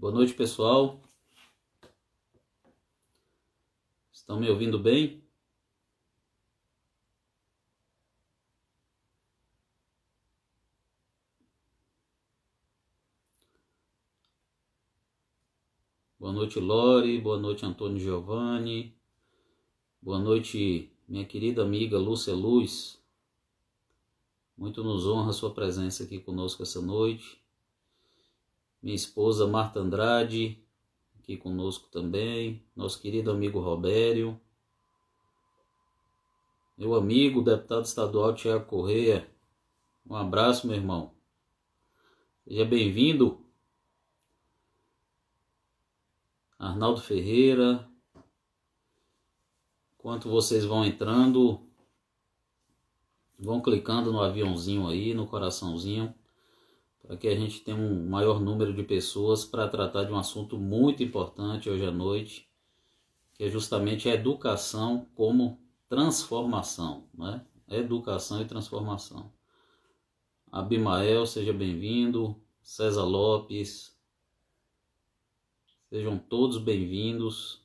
Boa noite, pessoal. Estão me ouvindo bem? Boa noite, Lore. Boa noite, Antônio Giovanni. Boa noite, minha querida amiga Lúcia Luz. Muito nos honra a sua presença aqui conosco essa noite. Minha esposa Marta Andrade, aqui conosco também. Nosso querido amigo Robério. Meu amigo, deputado estadual Tiago Correia. Um abraço, meu irmão. Seja bem-vindo Arnaldo Ferreira. Enquanto vocês vão entrando, vão clicando no aviãozinho aí, no coraçãozinho, para que a gente tenha um maior número de pessoas para tratar de um assunto muito importante hoje à noite, que é justamente a educação como transformação, né? Educação e transformação. Abimael, seja bem-vindo. César Lopes, Sejam todos bem-vindos.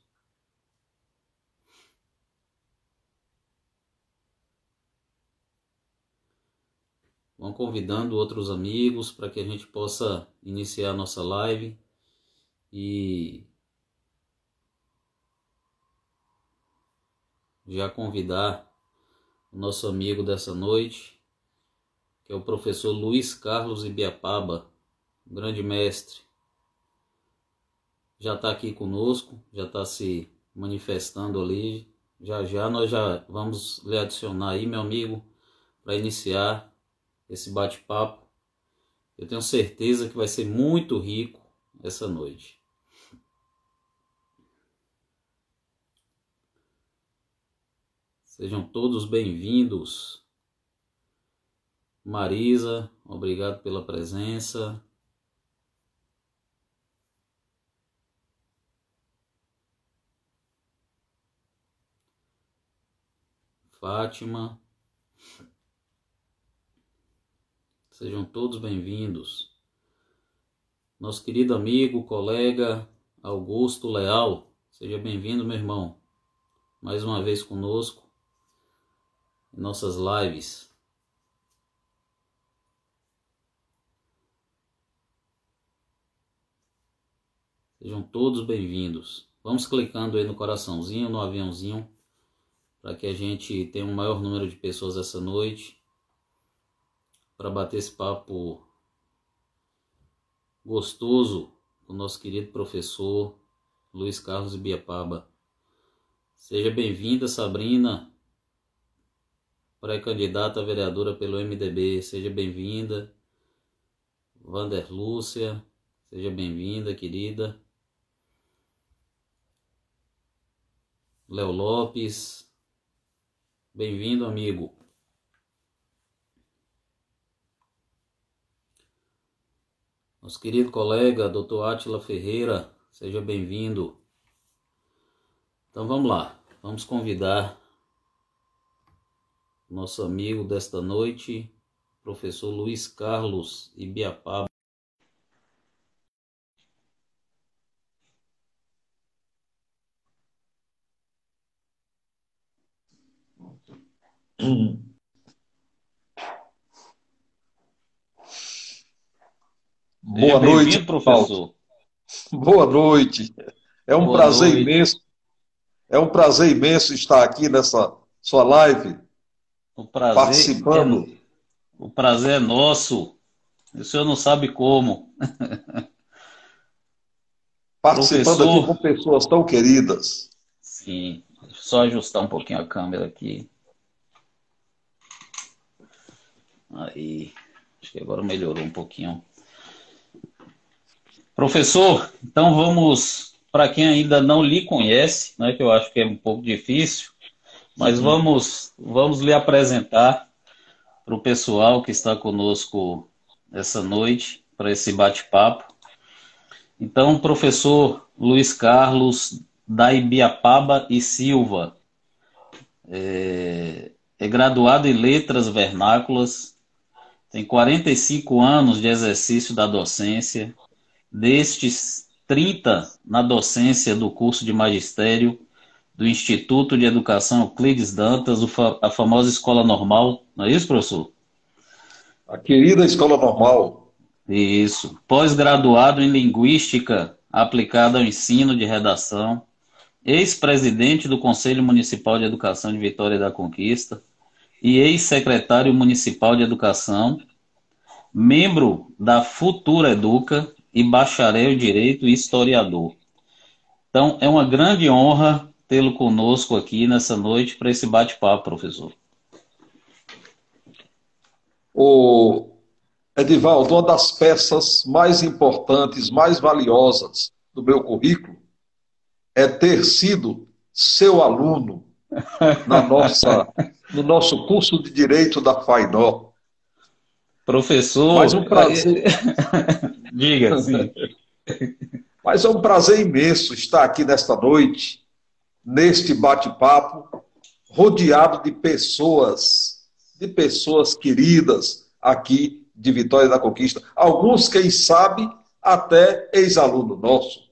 Vão convidando outros amigos para que a gente possa iniciar a nossa live e já convidar o nosso amigo dessa noite, que é o professor Luiz Carlos Ibiapaba, grande mestre já está aqui conosco, já está se manifestando ali. Já já nós já vamos lhe adicionar aí, meu amigo, para iniciar esse bate-papo. Eu tenho certeza que vai ser muito rico essa noite. Sejam todos bem-vindos. Marisa, obrigado pela presença. Fátima. Sejam todos bem-vindos. Nosso querido amigo, colega Augusto Leal, seja bem-vindo, meu irmão. Mais uma vez conosco em nossas lives. Sejam todos bem-vindos. Vamos clicando aí no coraçãozinho, no aviãozinho para que a gente tenha um maior número de pessoas essa noite para bater esse papo gostoso com o nosso querido professor Luiz Carlos Ibiapaba. Seja bem-vinda, Sabrina, pré-candidata a vereadora pelo MDB. Seja bem-vinda. Vander Lúcia, seja bem-vinda, querida. Léo Lopes, Bem-vindo, amigo. Nosso querido colega, Dr. Átila Ferreira, seja bem-vindo. Então vamos lá, vamos convidar nosso amigo desta noite, professor Luiz Carlos Ibiapaba. Boa noite, professor. Boa noite. É um Boa prazer noite. imenso. É um prazer imenso estar aqui nessa sua live. O prazer participando. É, o prazer é nosso. O senhor não sabe como. participando Professor... aqui com pessoas tão queridas. Sim. Só ajustar um pouquinho a câmera aqui. Aí, acho que agora melhorou um pouquinho. Professor, então vamos, para quem ainda não lhe conhece, né, que eu acho que é um pouco difícil, mas uhum. vamos, vamos lhe apresentar para o pessoal que está conosco essa noite, para esse bate-papo. Então, professor Luiz Carlos da Ibiapaba e Silva, é, é graduado em Letras Vernáculas tem 45 anos de exercício da docência. Destes, 30 na docência do curso de magistério do Instituto de Educação Euclides Dantas, a famosa Escola Normal, não é isso, professor? A querida Escola Normal. Isso. Pós-graduado em Linguística aplicada ao ensino de redação, ex-presidente do Conselho Municipal de Educação de Vitória da Conquista e ex-secretário municipal de Educação, membro da Futura Educa e bacharel em Direito e historiador. Então, é uma grande honra tê-lo conosco aqui nessa noite para esse bate-papo, professor. O Edivaldo, uma das peças mais importantes, mais valiosas do meu currículo é ter sido seu aluno na nossa, no nosso curso de Direito da FAINó. Professor. Mais um prazer. Diga, sim. Mas é um prazer imenso estar aqui nesta noite neste bate-papo, rodeado de pessoas, de pessoas queridas aqui de Vitória da Conquista. Alguns, quem sabe, até ex-aluno nosso.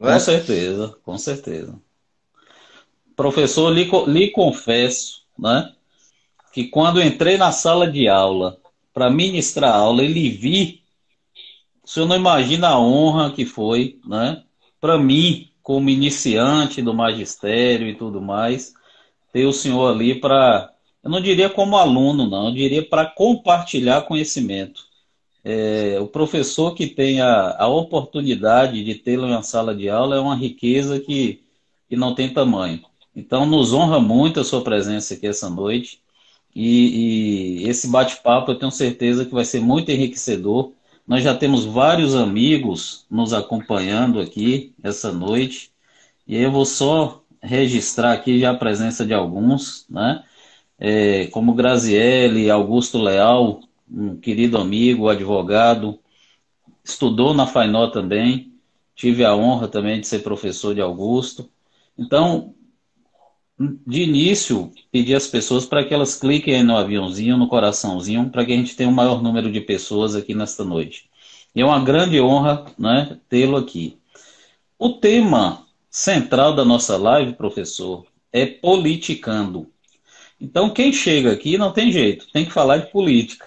É? Com certeza, com certeza. Professor, lhe, lhe confesso, né, que quando entrei na sala de aula para ministrar aula e lhe vi, o senhor não imagina a honra que foi, né, para mim, como iniciante do magistério e tudo mais, ter o senhor ali para, eu não diria como aluno, não, eu diria para compartilhar conhecimento. É, o professor que tem a, a oportunidade de tê-lo em uma sala de aula é uma riqueza que, que não tem tamanho. Então, nos honra muito a sua presença aqui essa noite. E, e esse bate-papo eu tenho certeza que vai ser muito enriquecedor nós já temos vários amigos nos acompanhando aqui essa noite. E eu vou só registrar aqui já a presença de alguns, né? É, como Graziele, Augusto Leal, um querido amigo, advogado, estudou na FAINó também, tive a honra também de ser professor de Augusto. Então, de início, pedir às pessoas para que elas cliquem no aviãozinho, no coraçãozinho, para que a gente tenha o um maior número de pessoas aqui nesta noite. E é uma grande honra né, tê-lo aqui. O tema central da nossa live, professor, é politicando. Então, quem chega aqui não tem jeito, tem que falar de política.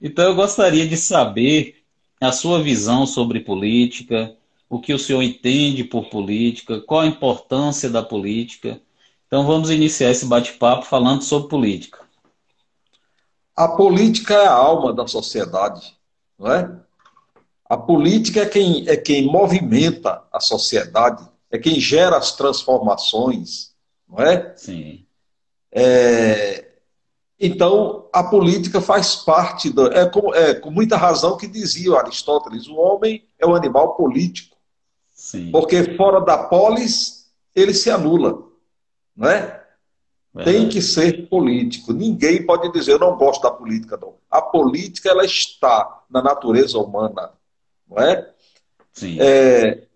Então, eu gostaria de saber a sua visão sobre política, o que o senhor entende por política, qual a importância da política então vamos iniciar esse bate-papo falando sobre política. A política é a alma da sociedade, não é? A política é quem, é quem movimenta a sociedade, é quem gera as transformações, não é? Sim. É, então, a política faz parte, do, é, com, é com muita razão que dizia Aristóteles, o homem é um animal político. Sim. Porque fora da polis, ele se anula não é? Tem que ser político. Ninguém pode dizer eu não gosto da política, não. A política ela está na natureza humana, não é? Sim. É,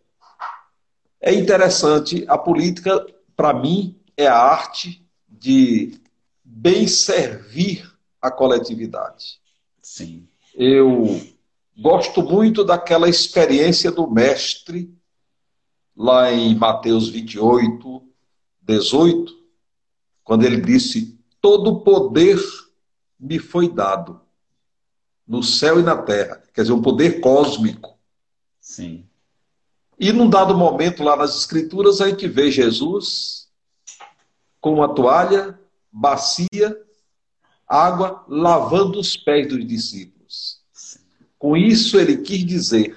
é interessante. A política, para mim, é a arte de bem servir a coletividade. Sim. Eu gosto muito daquela experiência do mestre lá em Mateus 28, 18, quando ele disse: Todo poder me foi dado, no céu e na terra. Quer dizer, um poder cósmico. Sim. E num dado momento lá nas Escrituras, a gente vê Jesus com uma toalha, bacia, água, lavando os pés dos discípulos. Com isso, ele quis dizer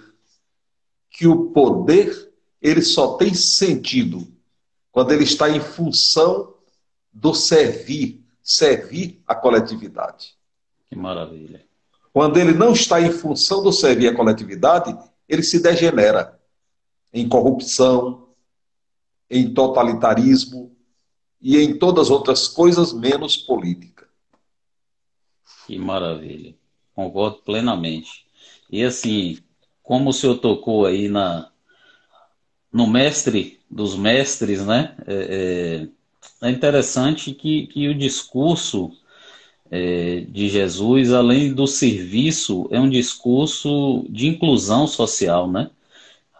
que o poder ele só tem sentido quando ele está em função do servir, servir a coletividade. Que maravilha. Quando ele não está em função do servir a coletividade, ele se degenera em corrupção, em totalitarismo e em todas as outras coisas menos política. Que maravilha. Concordo plenamente. E assim, como o senhor tocou aí na, no mestre dos mestres, né? É, é, é interessante que, que o discurso é, de Jesus, além do serviço, é um discurso de inclusão social, né?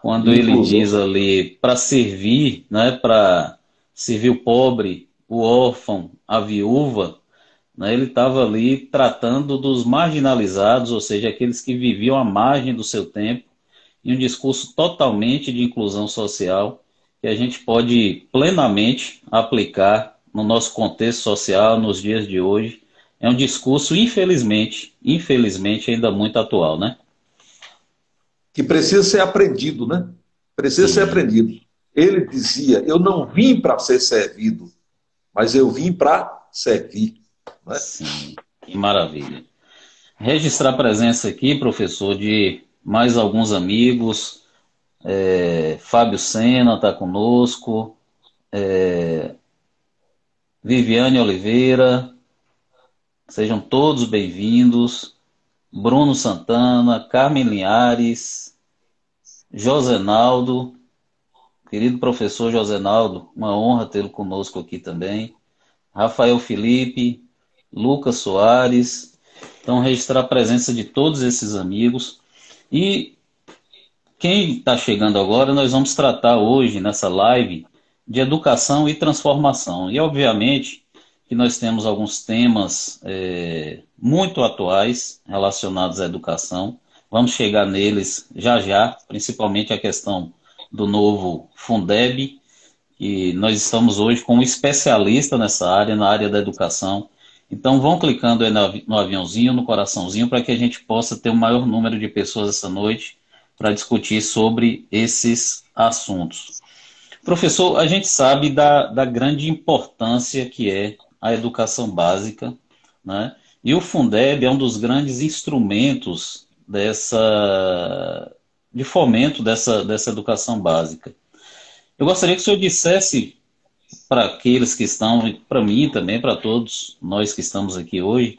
quando ele diz ali para servir, né, para servir o pobre, o órfão, a viúva, né, ele estava ali tratando dos marginalizados, ou seja, aqueles que viviam à margem do seu tempo, em um discurso totalmente de inclusão social que a gente pode plenamente aplicar no nosso contexto social nos dias de hoje. É um discurso, infelizmente, infelizmente ainda muito atual, né? Que precisa ser aprendido, né? Precisa Sim. ser aprendido. Ele dizia: Eu não vim para ser servido, mas eu vim para servir. Né? Sim, que maravilha. Registrar a presença aqui, professor, de mais alguns amigos. É, Fábio Sena está conosco. É, Viviane Oliveira. Sejam todos bem-vindos. Bruno Santana, Carmen Linhares, Josenaldo, querido professor Josenaldo, uma honra tê-lo conosco aqui também. Rafael Felipe, Lucas Soares. Então, registrar a presença de todos esses amigos. E quem está chegando agora, nós vamos tratar hoje nessa live de educação e transformação. E, obviamente, que nós temos alguns temas é, muito atuais relacionados à educação. Vamos chegar neles já já, principalmente a questão do novo Fundeb, e nós estamos hoje com um especialista nessa área, na área da educação. Então vão clicando aí no aviãozinho, no coraçãozinho, para que a gente possa ter o um maior número de pessoas essa noite para discutir sobre esses assuntos. Professor, a gente sabe da, da grande importância que é a educação básica, né? E o Fundeb é um dos grandes instrumentos dessa de fomento dessa, dessa educação básica. Eu gostaria que o senhor dissesse para aqueles que estão, para mim também, para todos nós que estamos aqui hoje,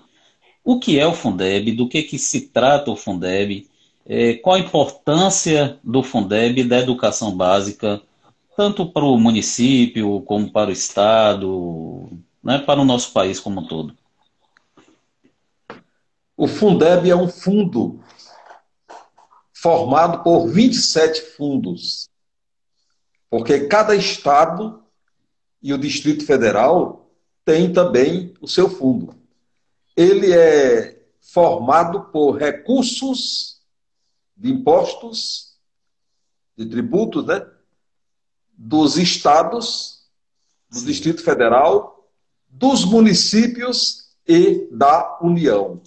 o que é o Fundeb, do que, que se trata o Fundeb, é, qual a importância do Fundeb da educação básica, tanto para o município como para o Estado, né, para o nosso país como um todo. O Fundeb é um fundo formado por 27 fundos, porque cada estado e o Distrito Federal tem também o seu fundo. Ele é formado por recursos de impostos, de tributos, né? dos estados, do. Distrito Federal, dos municípios e da União.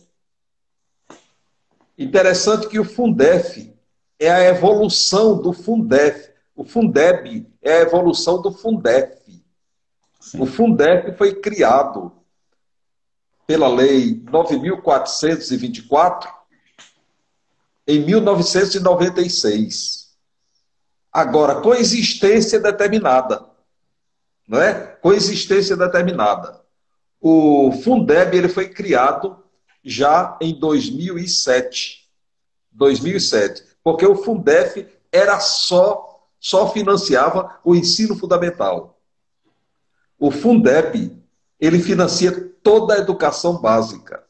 Interessante que o Fundef é a evolução do Fundef. O Fundeb é a evolução do Fundef. Sim. O Fundef foi criado pela Lei 9.424 em 1996. Agora, com existência determinada. Não é? Com existência determinada. O Fundeb ele foi criado já em 2007. 2007. Porque o Fundef era só, só financiava o ensino fundamental. O Fundeb, ele financia toda a educação básica.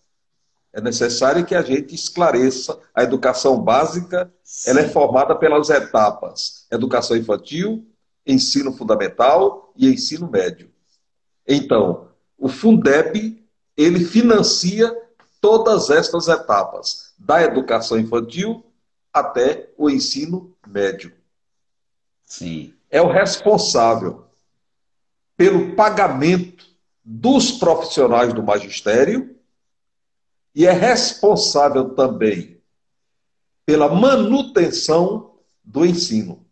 É necessário que a gente esclareça a educação básica, Sim. ela é formada pelas etapas: educação infantil, ensino fundamental e ensino médio. Então, o Fundeb, ele financia todas estas etapas, da educação infantil até o ensino médio. Sim. É o responsável pelo pagamento dos profissionais do magistério e é responsável também pela manutenção do ensino.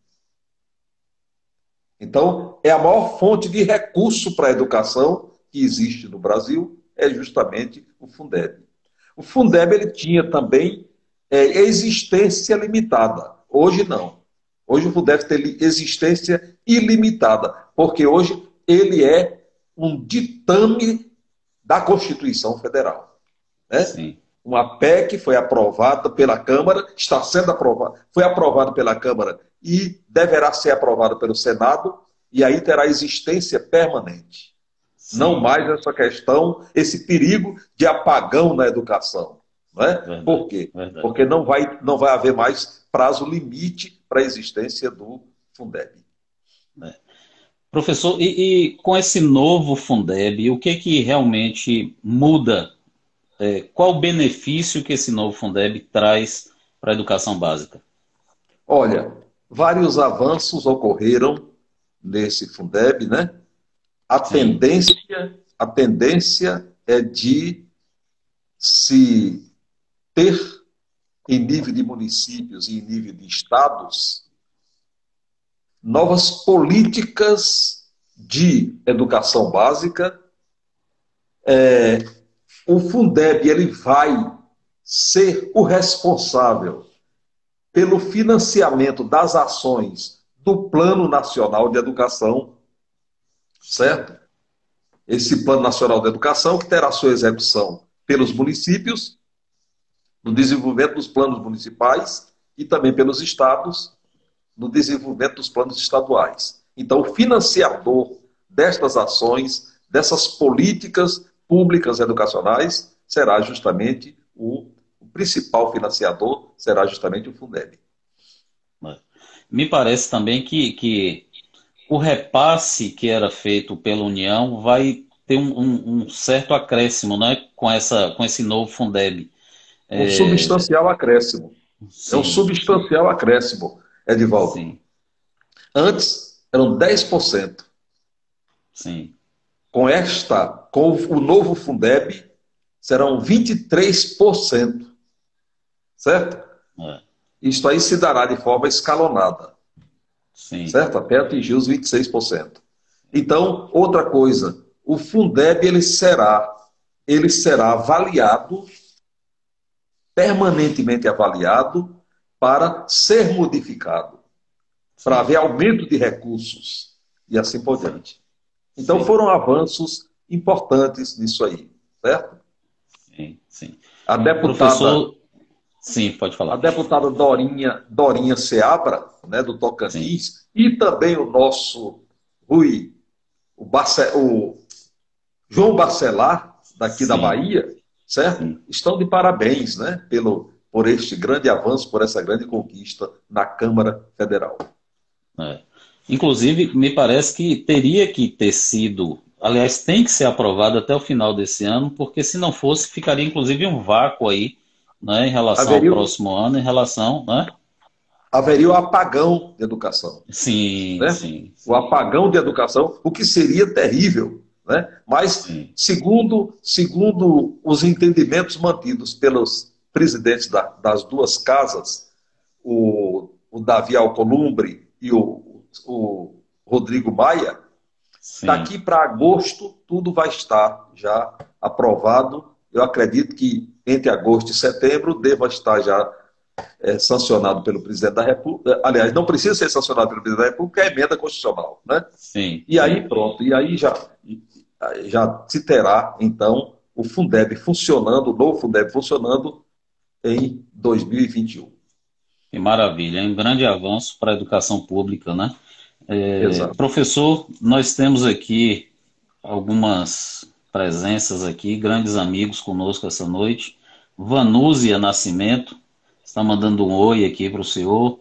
Então, é a maior fonte de recurso para a educação que existe no Brasil, é justamente o Fundeb. O Fundeb ele tinha também é, existência limitada. Hoje não. Hoje o Fundeb tem existência ilimitada, porque hoje ele é um ditame da Constituição Federal. Né? Sim. Uma PEC foi aprovada pela Câmara, está sendo aprovada, foi aprovada pela Câmara e deverá ser aprovada pelo Senado, e aí terá existência permanente. Sim. Não mais essa questão, esse perigo de apagão na educação. Não é? Verdade, Por quê? Verdade. Porque não vai, não vai haver mais prazo limite para a existência do Fundeb. É. Professor, e, e, com esse novo Fundeb, o que que realmente muda? É, qual o benefício que esse novo Fundeb traz para a educação básica? Olha, vários avanços ocorreram nesse Fundeb, né? A tendência, a tendência é de se ter em nível de municípios e em nível de estados novas políticas de educação básica. É, o Fundeb ele vai ser o responsável pelo financiamento das ações do Plano Nacional de Educação, certo? Esse Plano Nacional de Educação que terá sua execução pelos municípios, no desenvolvimento dos planos municipais e também pelos estados, no desenvolvimento dos planos estaduais. Então, o financiador destas ações, dessas políticas públicas educacionais, será justamente o, o principal financiador, será justamente o Fundeb. Me parece também que, que o repasse que era feito pela União vai ter um, um, um certo acréscimo né, com, essa, com esse novo Fundeb. Um é... substancial acréscimo. Sim. É um substancial acréscimo, Edivaldo. Sim. Antes eram 10%. Sim. Com esta, com o novo Fundeb, serão 23%. Certo? É. Isso aí se dará de forma escalonada. Sim. Certo? Até atingir os 26%. Então, outra coisa, o Fundeb ele será, ele será avaliado, permanentemente avaliado, para ser modificado, para haver aumento de recursos e assim por diante. Então sim. foram avanços importantes nisso aí, certo? Sim, sim. A deputada. Professor... Sim, pode falar. A deputada Dorinha, Dorinha Seabra, né, do Tocantins, sim. e também o nosso Rui, o, Barce, o João Barcelar, daqui sim. da Bahia, certo? Estão de parabéns, né, pelo, por este grande avanço, por essa grande conquista na Câmara Federal. É. Inclusive, me parece que teria que ter sido, aliás, tem que ser aprovado até o final desse ano, porque se não fosse, ficaria inclusive um vácuo aí, né, em relação haveria, ao próximo ano, em relação, né? Haveria o apagão de educação. Sim, né? sim, sim. O apagão de educação, o que seria terrível, né? Mas, segundo, segundo os entendimentos mantidos pelos presidentes da, das duas casas, o, o Davi Alcolumbre e o, o Rodrigo Maia, Sim. daqui para agosto tudo vai estar já aprovado. Eu acredito que entre agosto e setembro deva estar já é, sancionado pelo presidente da República. Aliás, não precisa ser sancionado pelo presidente da República, é emenda constitucional. Né? Sim. E aí, pronto, e aí já, já se terá, então, o Fundeb funcionando, o novo Fundeb funcionando em 2021. Que maravilha, é um grande avanço para a educação pública, né? É, professor, nós temos aqui algumas presenças aqui, grandes amigos conosco essa noite. Vanúzia Nascimento está mandando um oi aqui para o senhor.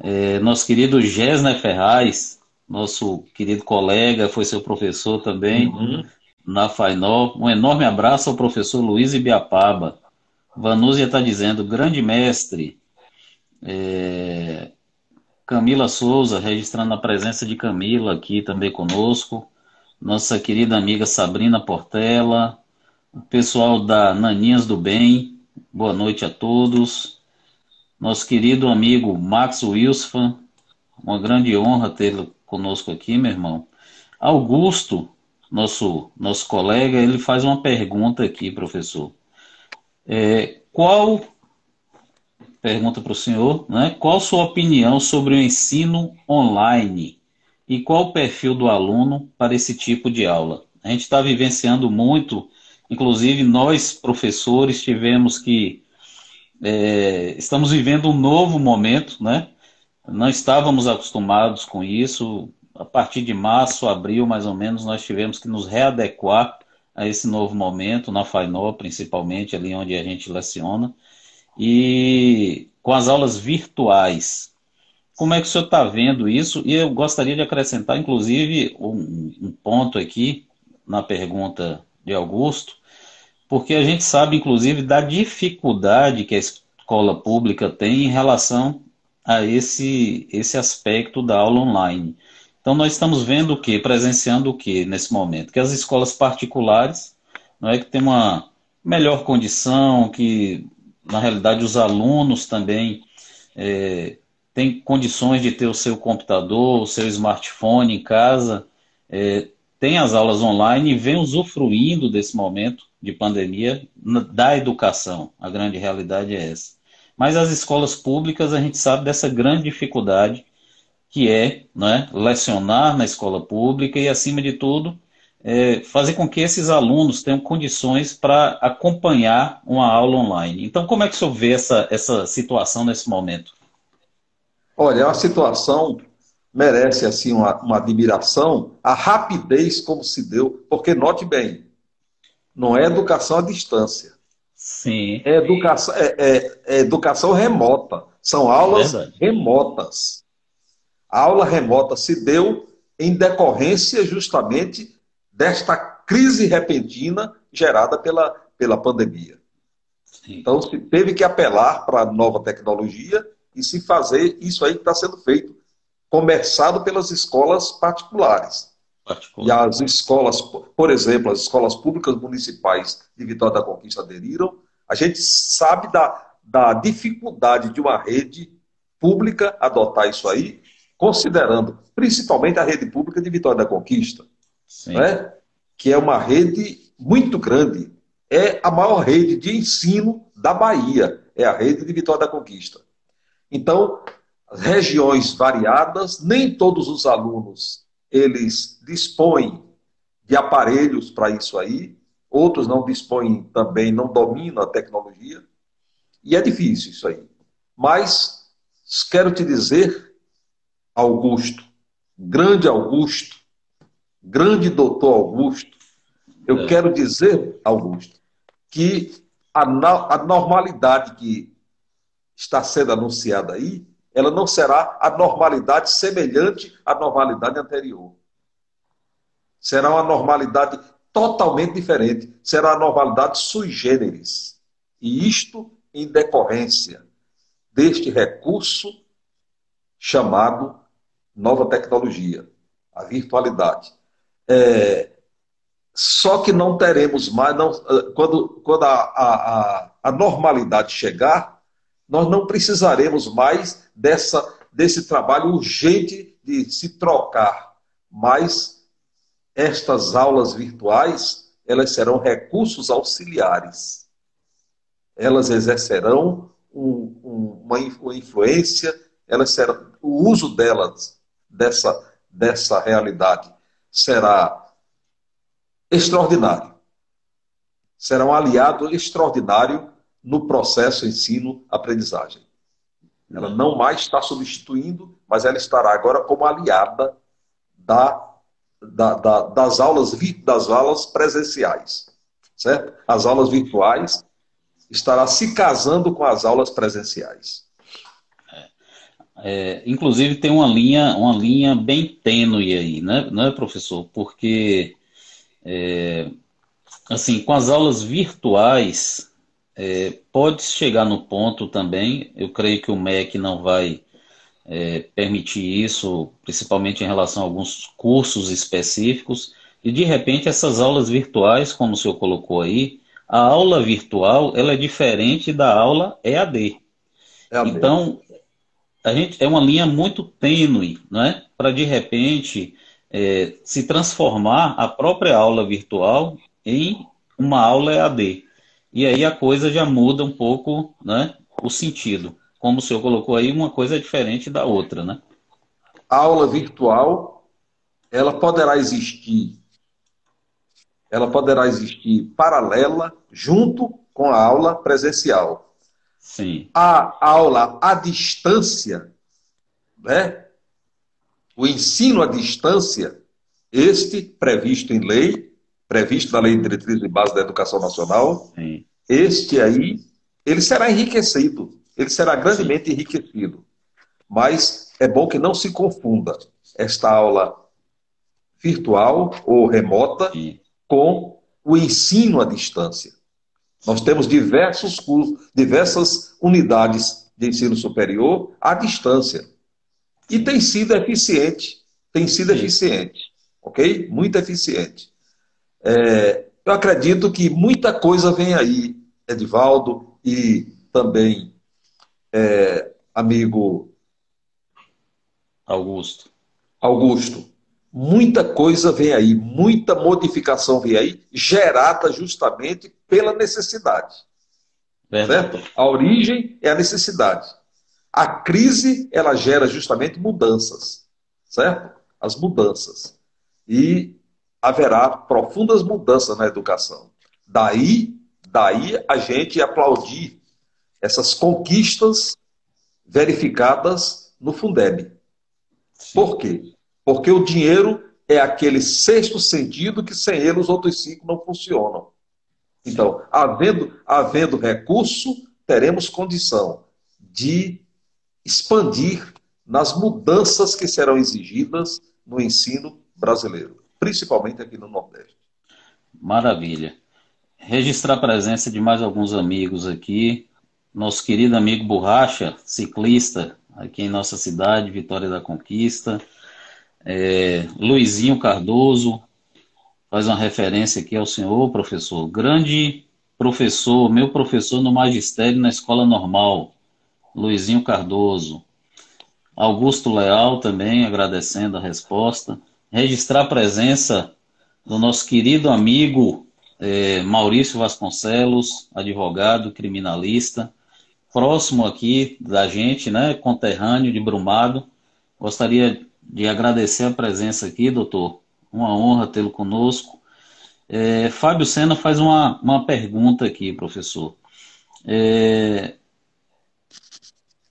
É, nosso querido Gésner Ferraz, nosso querido colega, foi seu professor também uhum. na Fainó. Um enorme abraço ao professor Luiz Ibiapaba. Vanúzia está dizendo, grande mestre. É, Camila Souza, registrando a presença de Camila aqui também conosco. Nossa querida amiga Sabrina Portela. O pessoal da Naninhas do Bem. Boa noite a todos. Nosso querido amigo Max Wilson. Uma grande honra tê-lo conosco aqui, meu irmão. Augusto, nosso, nosso colega, ele faz uma pergunta aqui, professor. É, qual, pergunta para o senhor, né, qual sua opinião sobre o ensino online e qual o perfil do aluno para esse tipo de aula? A gente está vivenciando muito, inclusive nós, professores, tivemos que. É, estamos vivendo um novo momento, né? Não estávamos acostumados com isso. A partir de março, abril, mais ou menos, nós tivemos que nos readequar a esse novo momento, na FAINO, principalmente, ali onde a gente leciona, e com as aulas virtuais. como é que o senhor está vendo isso? E eu gostaria de acrescentar, inclusive, um, um ponto aqui na pergunta de Augusto, porque a gente sabe, inclusive, da dificuldade que a escola pública tem em relação a esse, esse aspecto da aula online. Então, nós estamos vendo o que? Presenciando o que nesse momento? Que as escolas particulares não é que tem uma melhor condição, que, na realidade, os alunos também é, têm condições de ter o seu computador, o seu smartphone em casa, é, tem as aulas online e vem usufruindo desse momento de pandemia da educação. A grande realidade é essa. Mas as escolas públicas, a gente sabe dessa grande dificuldade que é né, lecionar na escola pública e, acima de tudo, é, fazer com que esses alunos tenham condições para acompanhar uma aula online. Então, como é que o senhor vê essa, essa situação nesse momento? Olha, é uma situação merece assim uma, uma admiração, a rapidez como se deu, porque note bem, não é educação à distância. Sim. É educação, é, é, é educação remota. São aulas Verdade. remotas. A aula remota se deu em decorrência justamente desta crise repentina gerada pela, pela pandemia. Sim. Então, se teve que apelar para a nova tecnologia e se fazer isso aí que está sendo feito começado pelas escolas particulares. Particular. E as escolas, por exemplo, as escolas públicas municipais de Vitória da Conquista aderiram. A gente sabe da, da dificuldade de uma rede pública adotar isso aí, considerando principalmente a rede pública de Vitória da Conquista, né? que é uma rede muito grande. É a maior rede de ensino da Bahia, é a rede de Vitória da Conquista. Então, regiões variadas, nem todos os alunos eles dispõem de aparelhos para isso aí, outros não dispõem também, não dominam a tecnologia, e é difícil isso aí. Mas quero te dizer, Augusto, grande Augusto, grande doutor Augusto, eu é. quero dizer, Augusto, que a, a normalidade que está sendo anunciada aí ela não será a normalidade semelhante à normalidade anterior. Será uma normalidade totalmente diferente. Será a normalidade sui generis. E isto em decorrência deste recurso chamado nova tecnologia, a virtualidade. É, só que não teremos mais, não, quando, quando a, a, a normalidade chegar, nós não precisaremos mais dessa, desse trabalho urgente de se trocar. Mas estas aulas virtuais, elas serão recursos auxiliares. Elas exercerão um, um, uma, uma influência, elas serão, o uso delas, dessa, dessa realidade, será extraordinário. Será um aliado extraordinário no processo ensino-aprendizagem. Ela não mais está substituindo, mas ela estará agora como aliada da, da, da, das, aulas, das aulas presenciais. Certo? As aulas virtuais estará se casando com as aulas presenciais. É, é inclusive tem uma linha, uma linha bem tênue aí, né, não é, professor? Porque é, assim, com as aulas virtuais, é, pode chegar no ponto também, eu creio que o MEC não vai é, permitir isso, principalmente em relação a alguns cursos específicos, e de repente essas aulas virtuais, como o senhor colocou aí, a aula virtual ela é diferente da aula EAD. EAD. Então, a gente é uma linha muito tênue, né? Para de repente é, se transformar a própria aula virtual em uma aula EAD. E aí a coisa já muda um pouco né, o sentido. Como o senhor colocou aí, uma coisa é diferente da outra, né? A aula virtual, ela poderá existir, ela poderá existir paralela junto com a aula presencial. Sim. A aula à distância, né? O ensino à distância, este previsto em lei, previsto na Lei de Diretrizes e Base da Educação Nacional, Sim. este aí, ele será enriquecido, ele será grandemente Sim. enriquecido. Mas é bom que não se confunda esta aula virtual ou remota Sim. com o ensino à distância. Nós temos diversos cursos, diversas unidades de ensino superior à distância. E tem sido eficiente, tem sido Sim. eficiente, ok? Muito eficiente. É, eu acredito que muita coisa vem aí, Edivaldo e também é, amigo Augusto. Augusto. Muita coisa vem aí, muita modificação vem aí, gerada justamente pela necessidade. Certo? A origem é a necessidade. A crise, ela gera justamente mudanças. Certo? As mudanças. E haverá profundas mudanças na educação. Daí, daí a gente aplaudir essas conquistas verificadas no Fundeb. Por quê? Porque o dinheiro é aquele sexto sentido que sem ele os outros cinco não funcionam. Então, havendo, havendo recurso, teremos condição de expandir nas mudanças que serão exigidas no ensino brasileiro, principalmente aqui no Nordeste. Maravilha. Registrar a presença de mais alguns amigos aqui. Nosso querido amigo Borracha, ciclista, aqui em nossa cidade, Vitória da Conquista. É, Luizinho Cardoso, faz uma referência aqui ao senhor, professor. Grande professor, meu professor no magistério na escola normal, Luizinho Cardoso. Augusto Leal também agradecendo a resposta. Registrar a presença do nosso querido amigo é, Maurício Vasconcelos, advogado, criminalista, próximo aqui da gente, né, conterrâneo de Brumado. Gostaria de agradecer a presença aqui, doutor. Uma honra tê-lo conosco. É, Fábio Sena faz uma, uma pergunta aqui, professor. É,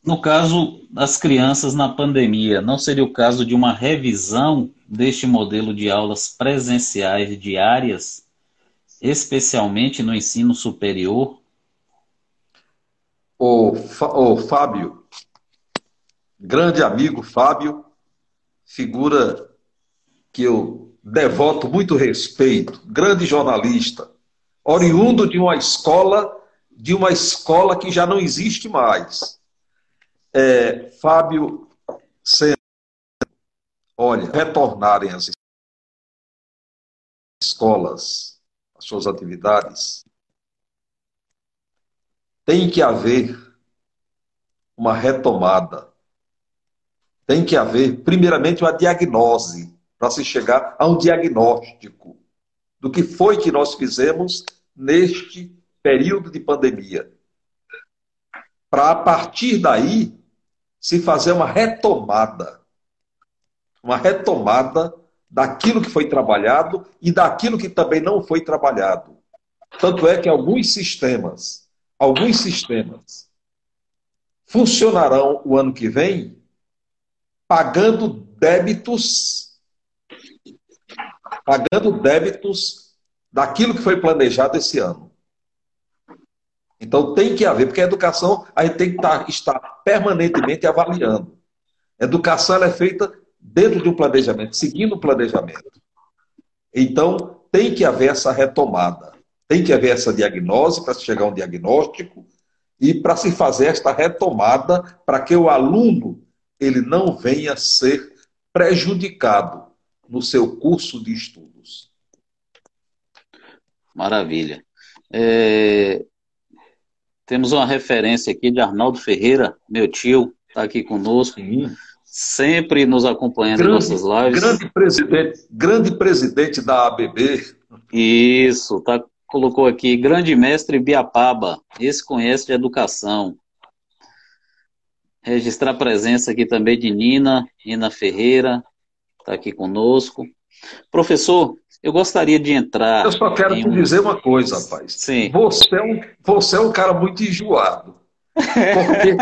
no caso das crianças na pandemia, não seria o caso de uma revisão deste modelo de aulas presenciais diárias, especialmente no ensino superior? O, o Fábio, grande amigo Fábio, figura que eu devoto muito respeito, grande jornalista, oriundo de uma escola, de uma escola que já não existe mais. É, Fábio Senna, olha, retornarem as escolas, as suas atividades, tem que haver uma retomada tem que haver, primeiramente, uma diagnose, para se chegar a um diagnóstico do que foi que nós fizemos neste período de pandemia. Para, a partir daí, se fazer uma retomada. Uma retomada daquilo que foi trabalhado e daquilo que também não foi trabalhado. Tanto é que alguns sistemas, alguns sistemas funcionarão o ano que vem pagando débitos, pagando débitos daquilo que foi planejado esse ano. Então tem que haver, porque a educação a gente tem que estar, tá, estar permanentemente avaliando. A educação é feita dentro de um planejamento, seguindo o planejamento. Então tem que haver essa retomada, tem que haver essa diagnose para chegar a um diagnóstico e para se fazer esta retomada para que o aluno ele não venha ser prejudicado no seu curso de estudos. Maravilha. É... Temos uma referência aqui de Arnaldo Ferreira, meu tio, está aqui conosco, Sim. sempre nos acompanhando grande, em nossas lives. Grande presidente, grande presidente da ABB. Isso, tá, colocou aqui, grande mestre Biapaba, esse conhece de educação. Registrar a presença aqui também de Nina, Nina Ferreira, está aqui conosco. Professor, eu gostaria de entrar. Eu só quero te um... dizer uma coisa, rapaz. Sim. Você é um, você é um cara muito enjoado. Porque,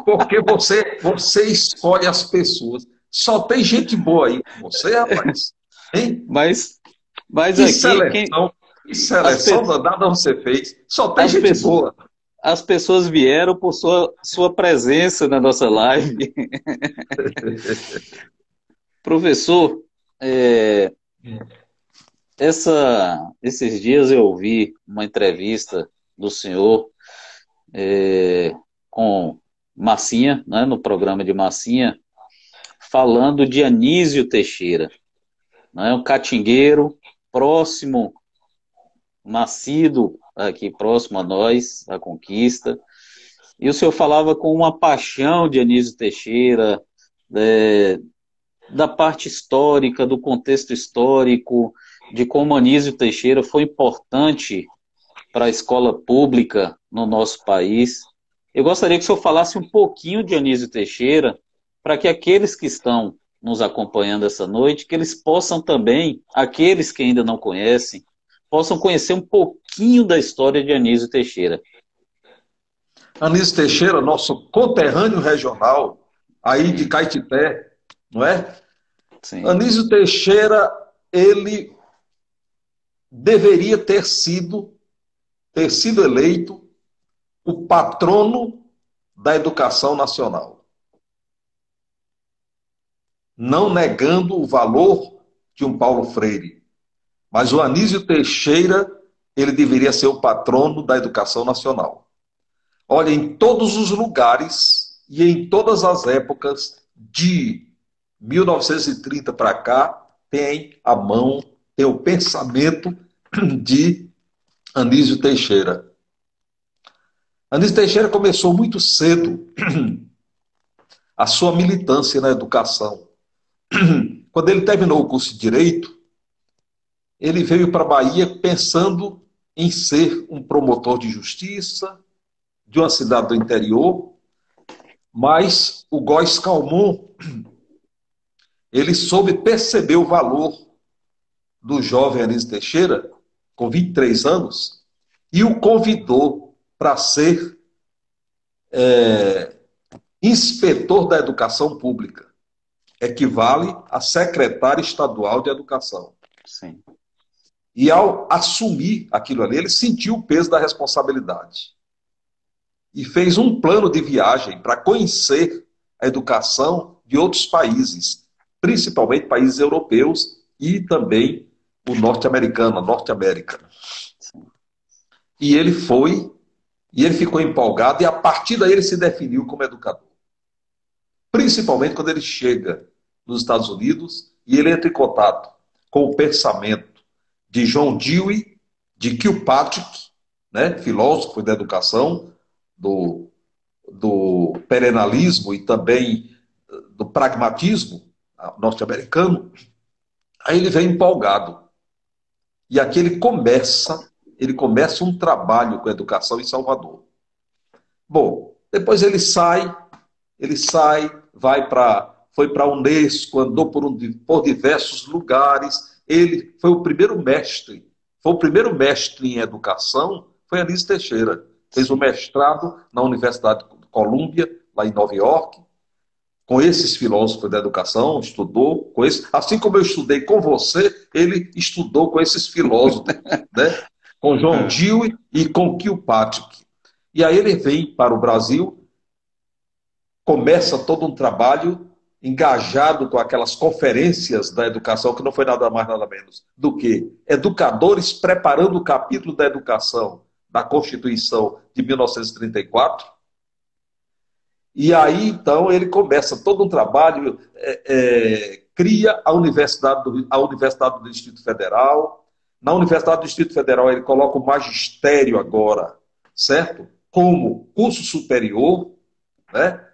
porque você, você escolhe as pessoas. Só tem gente boa aí com você, rapaz. Hein? Mas, mas que aqui. Seleção, quem... Que seleção danada você fez. Só tem as gente pessoas... boa. as pessoas vieram por sua, sua presença na nossa live. Professor, é, essa, esses dias eu ouvi uma entrevista do senhor é, com Massinha, né, no programa de Massinha, falando de Anísio Teixeira, né, um catingueiro próximo, nascido aqui próximo a nós, a conquista. E o senhor falava com uma paixão de Anísio Teixeira, é, da parte histórica, do contexto histórico, de como Anísio Teixeira foi importante para a escola pública no nosso país. Eu gostaria que o senhor falasse um pouquinho de Anísio Teixeira, para que aqueles que estão nos acompanhando essa noite, que eles possam também, aqueles que ainda não conhecem, possam conhecer um pouquinho da história de Anísio Teixeira. Anísio Teixeira, nosso conterrâneo regional, aí de Caetité, não é? Sim. Anísio Teixeira, ele deveria ter sido, ter sido eleito o patrono da educação nacional. Não negando o valor de um Paulo Freire, mas o Anísio Teixeira, ele deveria ser o patrono da educação nacional. Olha, em todos os lugares e em todas as épocas, de 1930 para cá, tem a mão, tem o pensamento de Anísio Teixeira. Anísio Teixeira começou muito cedo a sua militância na educação. Quando ele terminou o curso de Direito, ele veio para a Bahia pensando em ser um promotor de justiça de uma cidade do interior, mas o Góis Calmon, ele soube perceber o valor do jovem Anísio Teixeira, com 23 anos, e o convidou para ser é, inspetor da educação pública. Equivale a secretário estadual de educação. Sim. E ao assumir aquilo ali, ele sentiu o peso da responsabilidade. E fez um plano de viagem para conhecer a educação de outros países, principalmente países europeus e também o norte-americano, a Norte América. E ele foi e ele ficou empolgado e a partir daí ele se definiu como educador. Principalmente quando ele chega nos Estados Unidos e ele entra em contato com o pensamento de John Dewey, de Kilpatrick, né, filósofo da educação, do, do perenalismo e também do pragmatismo norte-americano, aí ele vem empolgado. E aqui ele começa ele começa um trabalho com educação em Salvador. Bom, depois ele sai, ele sai, vai para foi para a Unesco, andou por, um, por diversos lugares. Ele foi o primeiro mestre, foi o primeiro mestre em educação, foi Anísio Teixeira. Fez o mestrado na Universidade de Colômbia, lá em Nova York, com esses filósofos da educação, estudou com esses, assim como eu estudei com você, ele estudou com esses filósofos, né? com João é. Dewey e com Kilpatrick. E aí ele vem para o Brasil, começa todo um trabalho engajado com aquelas conferências da educação, que não foi nada mais nada menos do que educadores preparando o capítulo da educação da Constituição de 1934. E aí, então, ele começa todo um trabalho, é, é, cria a Universidade, do, a Universidade do Distrito Federal, na Universidade do Distrito Federal, ele coloca o magistério agora, certo? Como curso superior, né?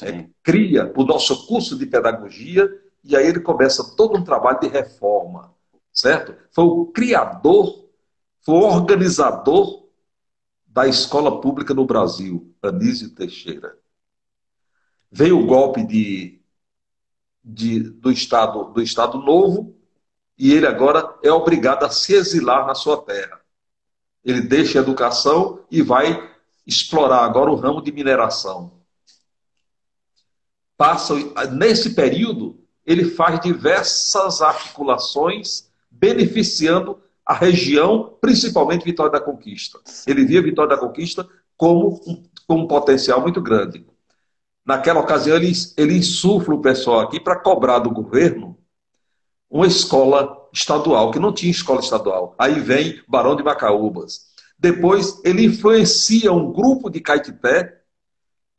É, cria o nosso curso de pedagogia e aí ele começa todo um trabalho de reforma, certo? Foi o criador, foi o organizador da escola pública no Brasil, Anísio Teixeira. Veio o golpe de, de, do, Estado, do Estado Novo, e ele agora é obrigado a se exilar na sua terra. Ele deixa a educação e vai explorar agora o ramo de mineração. Passa, nesse período, ele faz diversas articulações beneficiando a região, principalmente Vitória da Conquista. Ele via Vitória da Conquista como um, com um potencial muito grande. Naquela ocasião, ele, ele insufla o pessoal aqui para cobrar do governo uma escola estadual, que não tinha escola estadual. Aí vem Barão de Macaúbas. Depois, ele influencia um grupo de Caetité,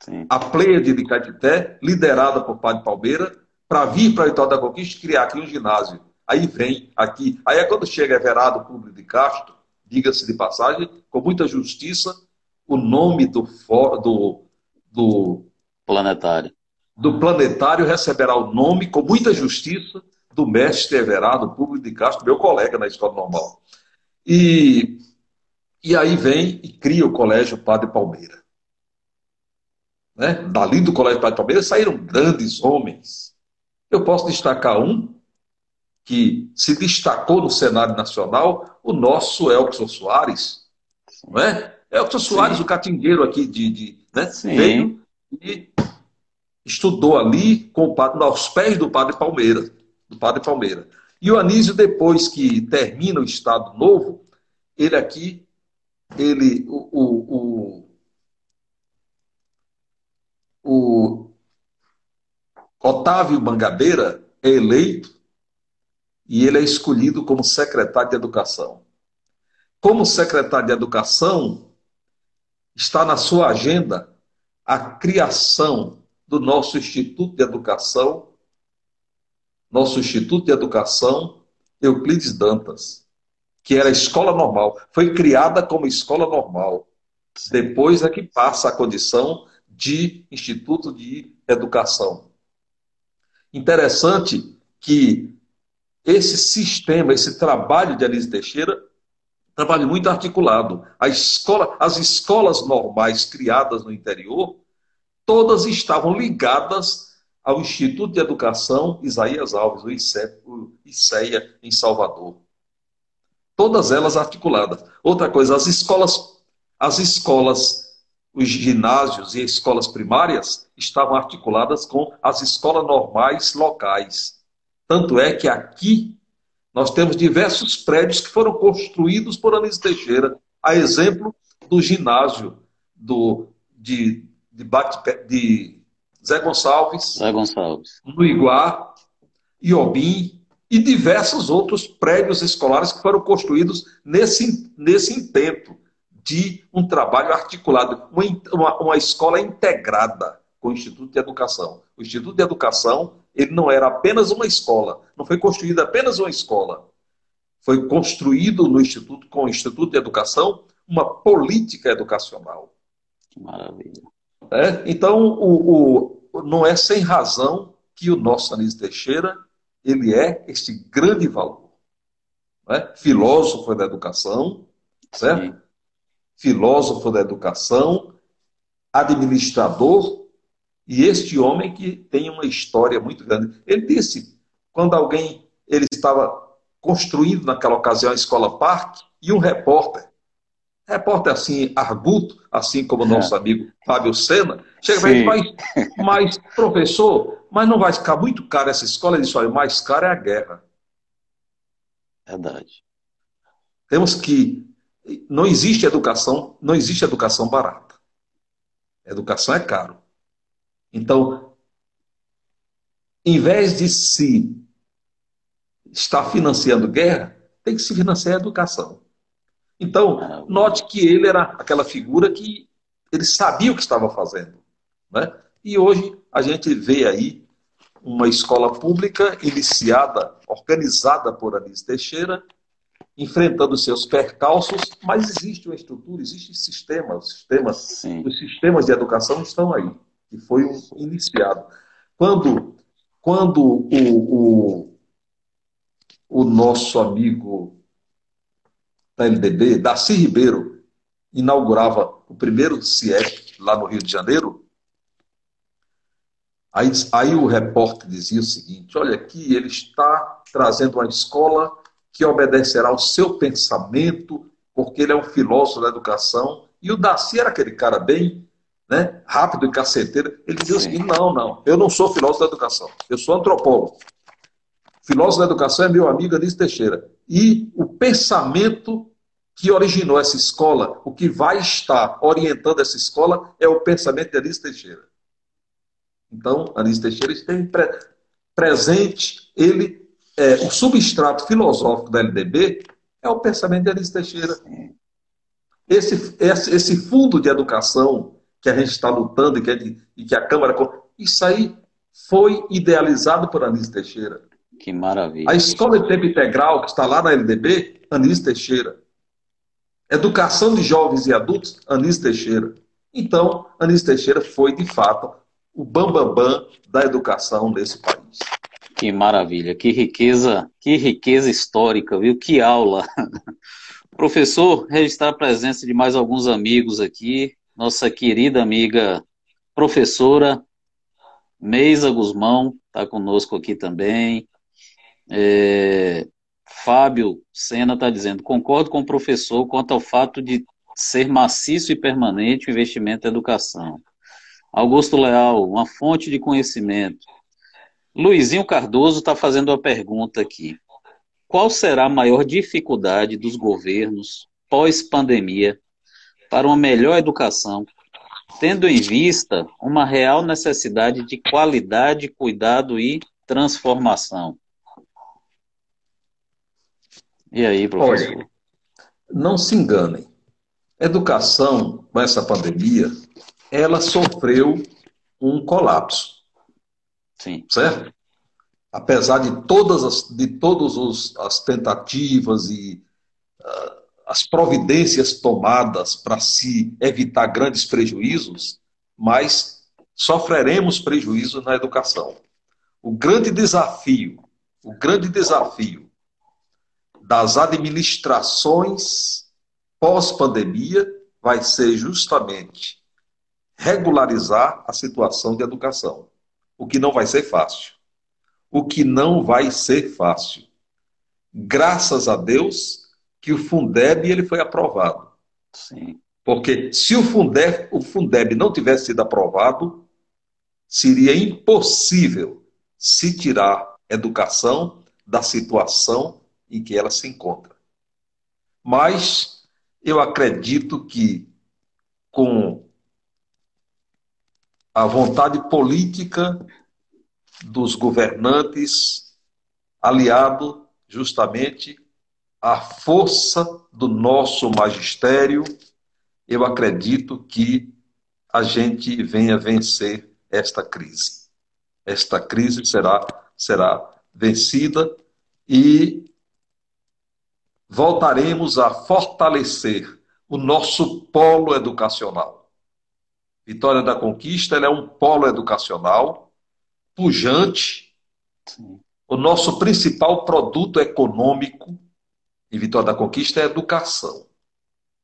Sim. a Pleiade de Caetité, liderada por Padre Palmeira, para vir para a Vitória da Conquista e criar aqui um ginásio. Aí vem aqui. Aí é quando chega Everardo Público de Castro, diga-se de passagem, com muita justiça, o nome do, do, do planetário. Do planetário receberá o nome, com muita justiça, do mestre Everardo Público de Castro, meu colega na escola normal. E e aí vem e cria o Colégio Padre Palmeira. Né? Dali do Colégio Padre Palmeira saíram grandes homens. Eu posso destacar um que se destacou no cenário nacional, o nosso Elkson Soares. Não é? Elkson Soares, o catingueiro aqui de. de né? Veio e estudou ali com o padre, aos pés do Padre Palmeira. Do Padre Palmeira. E o Anísio, depois que termina o Estado Novo, ele aqui ele, o, o, o, o Otávio Mangabeira é eleito e ele é escolhido como secretário de Educação. Como secretário de Educação, está na sua agenda a criação do nosso Instituto de Educação, nosso Instituto de Educação Euclides Dantas que era escola normal. Foi criada como escola normal. Depois é que passa a condição de Instituto de Educação. Interessante que esse sistema, esse trabalho de Anise Teixeira, trabalho muito articulado. Escola, as escolas normais criadas no interior, todas estavam ligadas ao Instituto de Educação Isaías Alves, o ICEA, em Salvador. Todas elas articuladas. Outra coisa, as escolas, as escolas, os ginásios e escolas primárias estavam articuladas com as escolas normais locais. Tanto é que aqui nós temos diversos prédios que foram construídos por Anísio Teixeira, a exemplo do ginásio do, de, de, de Zé Gonçalves, Zé Gonçalves, no Iguá, Iobim, e diversos outros prédios escolares que foram construídos nesse, nesse intento de um trabalho articulado, uma, uma escola integrada com o Instituto de Educação. O Instituto de Educação ele não era apenas uma escola, não foi construída apenas uma escola. Foi construído no Instituto, com o Instituto de Educação, uma política educacional. Que maravilha. É? Então, o, o, não é sem razão que o nosso Anísio Teixeira ele é este grande valor. Né? Filósofo da educação, certo? Sim. Filósofo da educação, administrador, e este homem que tem uma história muito grande. Ele disse, quando alguém, ele estava construindo naquela ocasião a escola parque, e um repórter, repórter assim, arguto, assim como o nosso é. amigo Fábio Sena, chega para ele, mas, mas, professor, mas não vai ficar muito caro essa escola? Ele disse, olha, mais caro é a guerra. Verdade. Temos que. Não existe educação, não existe educação barata. Educação é caro. Então, em vez de se estar financiando guerra, tem que se financiar a educação. Então, note que ele era aquela figura que ele sabia o que estava fazendo. Né? E hoje a gente vê aí uma escola pública iniciada, organizada por Anísio Teixeira, enfrentando seus percalços, mas existe uma estrutura, existe sistema, os sistemas, os sistemas de educação estão aí, que foi um, iniciado. Quando, quando o, o, o nosso amigo da LDB, Darcy Ribeiro, inaugurava o primeiro CIEP lá no Rio de Janeiro, Aí, aí o repórter dizia o seguinte: olha aqui, ele está trazendo uma escola que obedecerá ao seu pensamento, porque ele é um filósofo da educação. E o Daci era aquele cara bem né, rápido e caceteiro. Ele dizia o seguinte: não, não, eu não sou filósofo da educação, eu sou antropólogo. Filósofo da educação é meu amigo Anísio Teixeira. E o pensamento que originou essa escola, o que vai estar orientando essa escola é o pensamento de Anísio Teixeira. Então, Anísio Teixeira esteve pre presente, ele, é, o substrato filosófico da LDB é o pensamento de Anísio Teixeira. Esse, esse, esse fundo de educação que a gente está lutando e que, a, e que a Câmara. Isso aí foi idealizado por Anísio Teixeira. Que maravilha. A escola de tempo integral, que está lá na LDB, Anísio Teixeira. Educação de jovens e adultos, Anísio Teixeira. Então, Anísio Teixeira foi, de fato, o bambambam bam, bam da educação nesse país. Que maravilha, que riqueza, que riqueza histórica, viu? Que aula. Professor, registrar a presença de mais alguns amigos aqui. Nossa querida amiga professora Meisa Guzmão está conosco aqui também. É, Fábio Sena está dizendo: concordo com o professor quanto ao fato de ser maciço e permanente o investimento em educação. Augusto Leal, uma fonte de conhecimento. Luizinho Cardoso está fazendo uma pergunta aqui. Qual será a maior dificuldade dos governos pós-pandemia para uma melhor educação, tendo em vista uma real necessidade de qualidade, cuidado e transformação? E aí, professor? Olha, não se enganem. Educação, com essa pandemia, ela sofreu um colapso. Sim. Certo? Apesar de todas as, de todos os, as tentativas e uh, as providências tomadas para se evitar grandes prejuízos, mas sofreremos prejuízo na educação. O grande desafio, o grande desafio das administrações pós-pandemia vai ser justamente regularizar a situação de educação, o que não vai ser fácil. O que não vai ser fácil. Graças a Deus que o Fundeb ele foi aprovado. Sim. Porque se o Fundeb, o Fundeb não tivesse sido aprovado, seria impossível se tirar educação da situação em que ela se encontra. Mas eu acredito que com a vontade política dos governantes, aliado justamente à força do nosso magistério, eu acredito que a gente venha vencer esta crise. Esta crise será, será vencida e voltaremos a fortalecer o nosso polo educacional. Vitória da Conquista é um polo educacional pujante. Sim. O nosso principal produto econômico em Vitória da Conquista é a educação.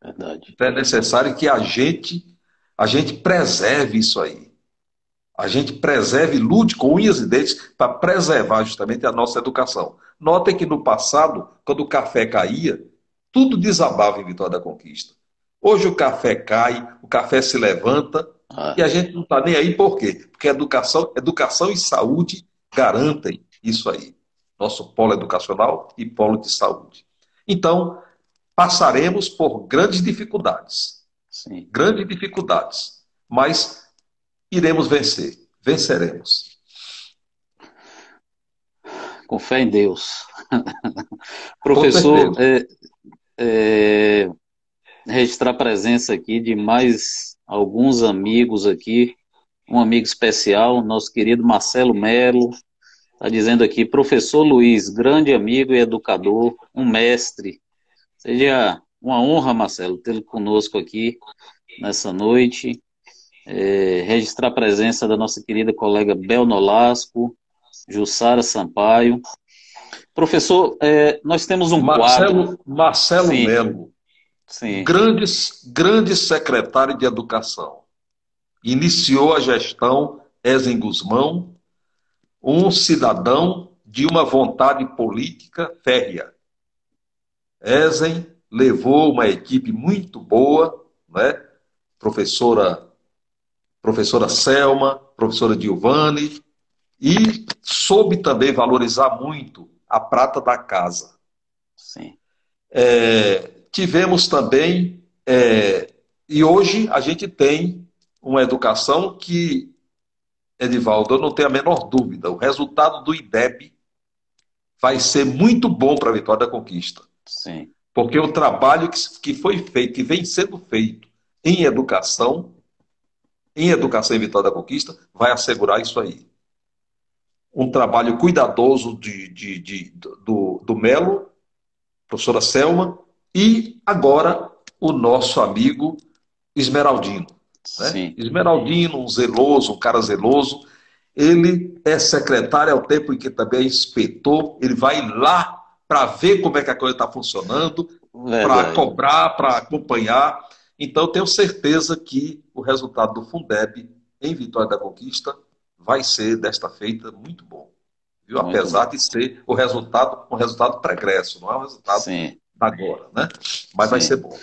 Verdade. Então é necessário que a gente a gente preserve isso aí. A gente preserve, lute com unhas e dentes para preservar justamente a nossa educação. Notem que no passado, quando o café caía, tudo desabava em Vitória da Conquista. Hoje o café cai, o café se levanta ah. e a gente não está nem aí por quê? Porque educação, educação e saúde garantem isso aí. Nosso polo educacional e polo de saúde. Então, passaremos por grandes dificuldades. Sim. Grandes dificuldades. Mas iremos vencer. Venceremos. Com fé em Deus. Professor, é, é, registrar a presença aqui de mais alguns amigos aqui. Um amigo especial, nosso querido Marcelo Melo, está dizendo aqui, professor Luiz, grande amigo e educador, um mestre. Seja uma honra, Marcelo, tê-lo conosco aqui nessa noite é, registrar a presença da nossa querida colega Bel Nolasco, Jussara Sampaio. Professor, é, nós temos um Marcelo, quadro... Marcelo Sim. Melo, Sim. Grande, grande secretário de Educação. Iniciou a gestão Ezen Guzmão, um cidadão de uma vontade política férrea. Ezen levou uma equipe muito boa, né? professora professora Selma, professora Giovanni, e soube também valorizar muito a prata da casa. Sim. É, tivemos também, é, e hoje a gente tem uma educação que, Edivaldo, eu não tenho a menor dúvida, o resultado do IDEB vai ser muito bom para a vitória da conquista. Sim. Porque o trabalho que, foi feito, que vem sendo feito em educação, em educação e vitória da conquista, vai assegurar isso aí. Um trabalho cuidadoso de, de, de do, do Melo, professora Selma, e agora o nosso amigo Esmeraldino. Né? Esmeraldino, um zeloso, um cara zeloso, ele é secretário ao tempo em que também é inspetor, ele vai lá para ver como é que a coisa está funcionando, para cobrar, para acompanhar. Então, tenho certeza que o resultado do Fundeb em Vitória da Conquista vai ser, desta feita, muito bom. Viu? Muito Apesar bom. de ser o resultado, um resultado pregresso, não é um resultado Sim. agora, né? Mas Sim. vai ser bom.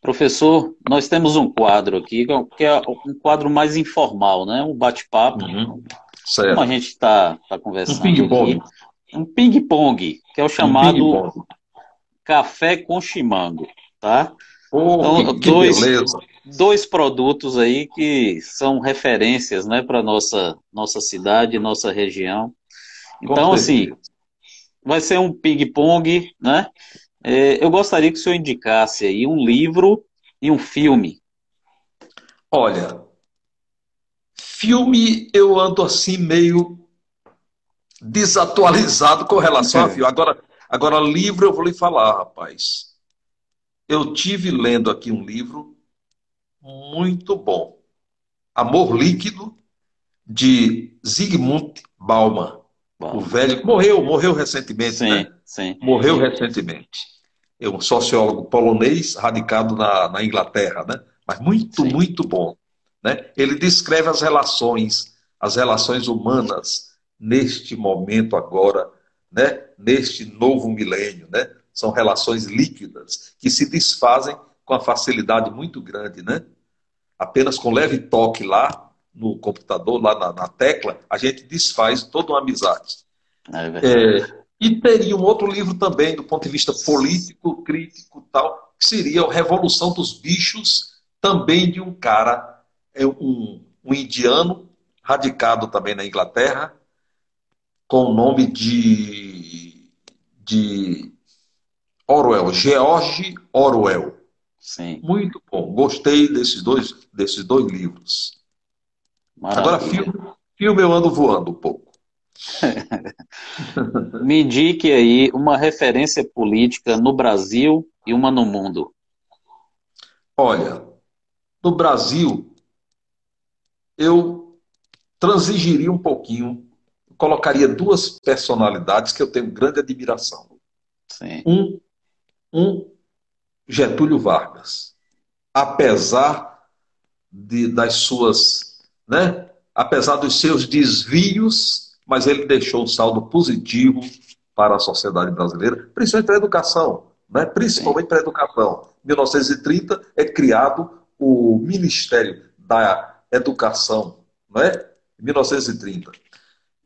Professor, nós temos um quadro aqui, que é um quadro mais informal, né? Um bate-papo. Uhum. Como a gente está tá conversando um aqui. Um ping-pong, que é o chamado um café com chimango, tá? Oh, então, que, dois, beleza. dois produtos aí que são referências, né, para nossa nossa cidade, nossa região. Então, assim, vai ser um ping-pong, né? É, eu gostaria que o senhor indicasse aí um livro e um filme. Olha, filme eu ando assim meio desatualizado com relação a filme. Agora, agora, livro eu vou lhe falar, rapaz. Eu tive lendo aqui um livro muito bom. Amor Líquido, de Zygmunt Bauman. Bom. O velho morreu, morreu recentemente, sim, né? Sim. Morreu sim. É um sociólogo polonês radicado na, na Inglaterra, né? Mas muito, sim. muito bom. Né? Ele descreve as relações, as relações humanas neste momento agora, né? Neste novo milênio, né? São relações líquidas que se desfazem com a facilidade muito grande, né? Apenas com leve toque lá, no computador, lá na, na tecla, a gente desfaz toda uma amizade. É é, e teria um outro livro também, do ponto de vista político, crítico tal, que seria a Revolução dos Bichos, também de um cara, é um, um indiano, radicado também na Inglaterra, com o nome de, de Orwell, George Orwell. Sim. Muito bom. Gostei desses dois, desses dois livros. Maravilha. Agora, filme, filme eu ando voando um pouco. Me indique aí uma referência política no Brasil e uma no mundo. Olha, no Brasil, eu transigiria um pouquinho, colocaria duas personalidades que eu tenho grande admiração. Sim. Um, um Getúlio Vargas. Apesar de, das suas né? apesar dos seus desvios, mas ele deixou um saldo positivo para a sociedade brasileira, principalmente para a educação, né? principalmente para a educação. Em 1930 é criado o Ministério da Educação, né? em 1930.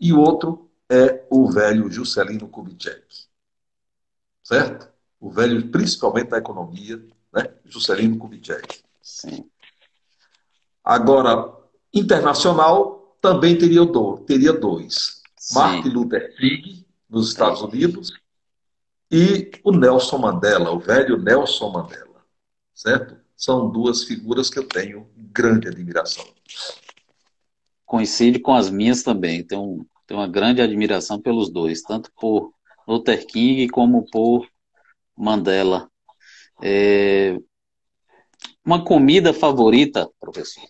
E o outro é o velho Juscelino Kubitschek, certo? O velho, principalmente da economia, né? Juscelino Kubitschek. Sim. Agora, Internacional também teria, do, teria dois. Sim. Martin Luther King, nos Estados Unidos, e o Nelson Mandela, o velho Nelson Mandela. Certo? São duas figuras que eu tenho grande admiração. Coincide com as minhas também. Tenho, tenho uma grande admiração pelos dois, tanto por Luther King como por Mandela. É... Uma comida favorita, professor?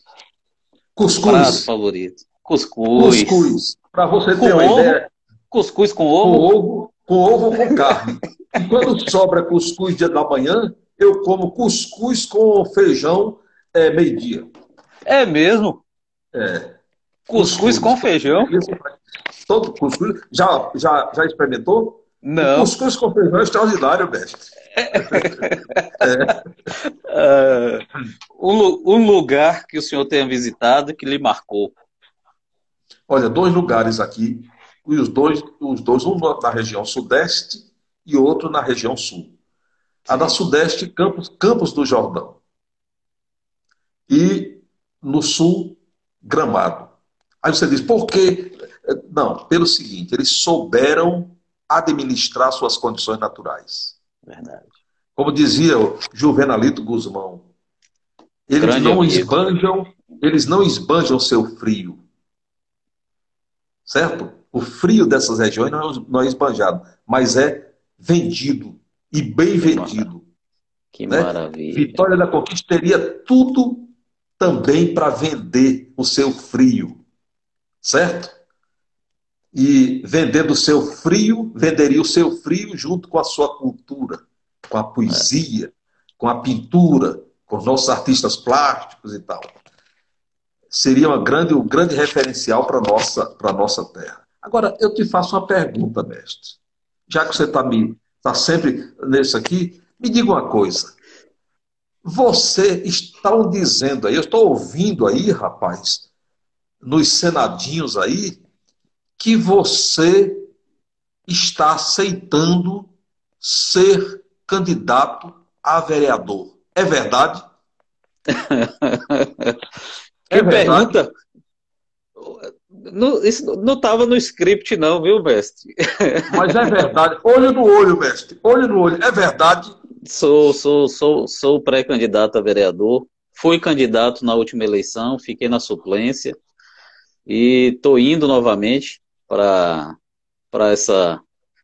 Cuscuz. Prato favorito. Cuscuz. Cuscuz. Para você ter uma ovo, ideia. Cuscuz com ovo? Com ovo, com ovo ou com carne. e quando sobra cuscuz dia da manhã, eu como cuscuz com feijão é, meio-dia. É mesmo? É. Cuscuz, cuscuz com feijão? Todo cuscuz. Já, já, já experimentou? Não. O cuscuz com feijão é extraordinário, mestre. é. uh, um, um lugar que o senhor tenha visitado que lhe marcou. Olha, dois lugares aqui, e os dois, os dois, um na região sudeste e outro na região sul. A da Sudeste, Campos, Campos do Jordão. E no Sul, Gramado. Aí você diz, por quê? Não, pelo seguinte, eles souberam administrar suas condições naturais. Verdade. Como dizia o Juvenalito Guzmão, eles Grande não amigo. esbanjam, eles não esbanjam seu frio. Certo? O frio dessas regiões não é, não é esbanjado, mas é vendido e bem que vendido. Que né? maravilha. Vitória da Conquista teria tudo também para vender o seu frio. Certo? E vendendo o seu frio, venderia o seu frio junto com a sua cultura, com a poesia, com a pintura, com os nossos artistas plásticos e tal. Seria uma grande, um grande referencial para a nossa, nossa terra. Agora, eu te faço uma pergunta, mestre. Já que você está tá sempre nesse aqui, me diga uma coisa. Você estão dizendo aí, eu estou ouvindo aí, rapaz, nos senadinhos aí, que você está aceitando ser candidato a vereador. É verdade? que é verdade? pergunta. Não, isso não estava no script, não, viu, mestre? Mas é verdade. Olho no olho, mestre. Olho no olho. É verdade? Sou, sou, sou, sou pré-candidato a vereador. Fui candidato na última eleição, fiquei na suplência e estou indo novamente para essa,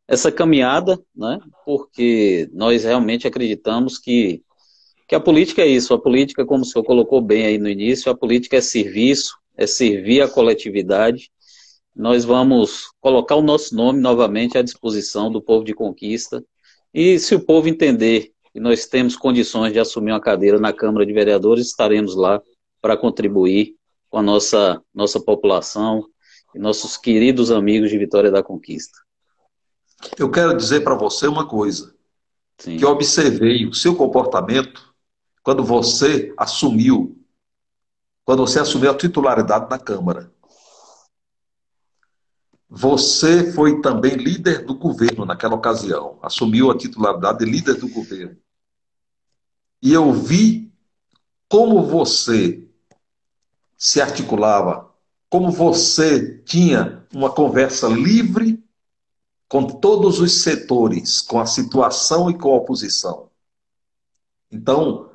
essa caminhada, né? porque nós realmente acreditamos que, que a política é isso. A política, como o senhor colocou bem aí no início, a política é serviço, é servir a coletividade. Nós vamos colocar o nosso nome novamente à disposição do povo de conquista. E se o povo entender que nós temos condições de assumir uma cadeira na Câmara de Vereadores, estaremos lá para contribuir com a nossa, nossa população e nossos queridos amigos de Vitória da Conquista. Eu quero dizer para você uma coisa, Sim. que eu observei o seu comportamento quando você assumiu quando você assumiu a titularidade na Câmara. Você foi também líder do governo naquela ocasião, assumiu a titularidade de líder do governo. E eu vi como você se articulava, como você tinha uma conversa livre com todos os setores, com a situação e com a oposição. Então,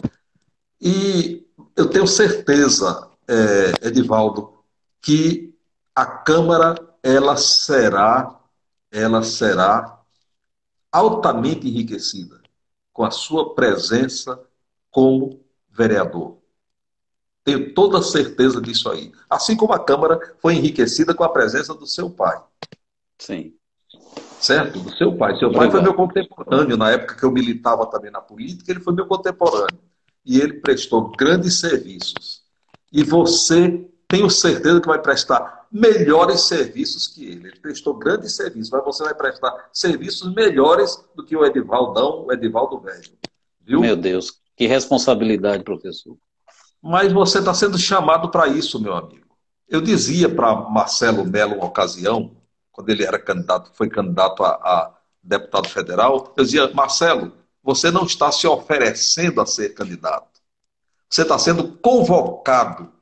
e eu tenho certeza, é, Edivaldo, que a Câmara ela será, ela será altamente enriquecida com a sua presença como vereador. Tenho toda certeza disso aí. Assim como a Câmara foi enriquecida com a presença do seu pai. Sim. Certo? Do seu pai. Seu pai foi meu contemporâneo. Na época que eu militava também na política, ele foi meu contemporâneo e ele prestou grandes serviços. E você tenho certeza que vai prestar melhores serviços que ele. Ele prestou grandes serviços, mas você vai prestar serviços melhores do que o Edivaldão, o Edivaldo Velho. Viu? Meu Deus, que responsabilidade, professor. Mas você está sendo chamado para isso, meu amigo. Eu dizia para Marcelo Melo, uma ocasião, quando ele era candidato, foi candidato a, a deputado federal, eu dizia, Marcelo, você não está se oferecendo a ser candidato. Você está sendo convocado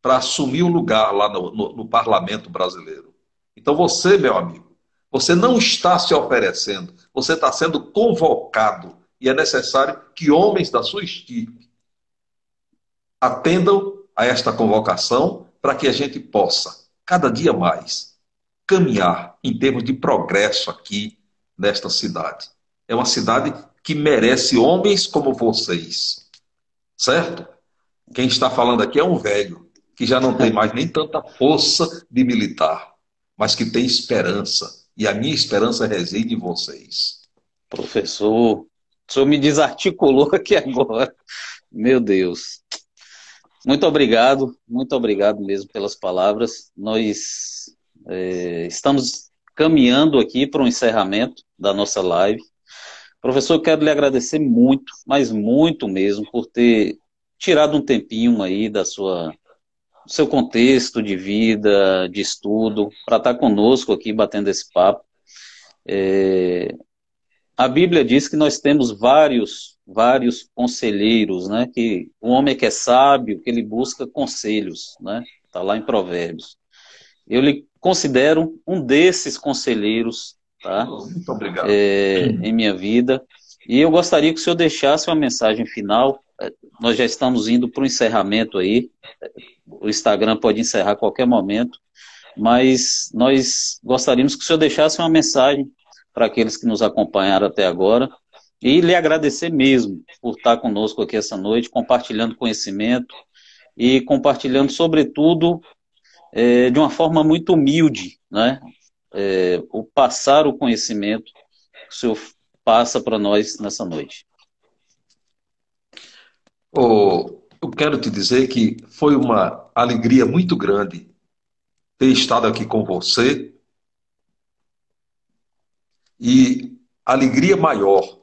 para assumir o lugar lá no, no, no parlamento brasileiro. Então você, meu amigo, você não está se oferecendo, você está sendo convocado. E é necessário que homens da sua estirpe atendam a esta convocação para que a gente possa, cada dia mais, caminhar em termos de progresso aqui nesta cidade. É uma cidade que merece homens como vocês. Certo? Quem está falando aqui é um velho, que já não tem mais nem tanta força de militar, mas que tem esperança. E a minha esperança reside em vocês. Professor, o senhor me desarticulou aqui agora. Meu Deus. Muito obrigado, muito obrigado mesmo pelas palavras. Nós é, estamos caminhando aqui para o encerramento da nossa live. Professor, eu quero lhe agradecer muito, mas muito mesmo, por ter tirado um tempinho aí da sua do seu contexto de vida, de estudo, para estar conosco aqui batendo esse papo. É... a Bíblia diz que nós temos vários, vários conselheiros, né? Que o homem é que é sábio, que ele busca conselhos, né? Está lá em Provérbios. Eu lhe considero um desses conselheiros, tá? Muito obrigado. É, em minha vida. E eu gostaria que o senhor deixasse uma mensagem final. É, nós já estamos indo para o encerramento aí. O Instagram pode encerrar a qualquer momento. Mas nós gostaríamos que o senhor deixasse uma mensagem para aqueles que nos acompanharam até agora e lhe agradecer mesmo por estar conosco aqui essa noite, compartilhando conhecimento e compartilhando, sobretudo, é, de uma forma muito humilde, né? É, o passar o conhecimento que o senhor passa para nós nessa noite. Oh, eu quero te dizer que foi uma alegria muito grande ter estado aqui com você e alegria maior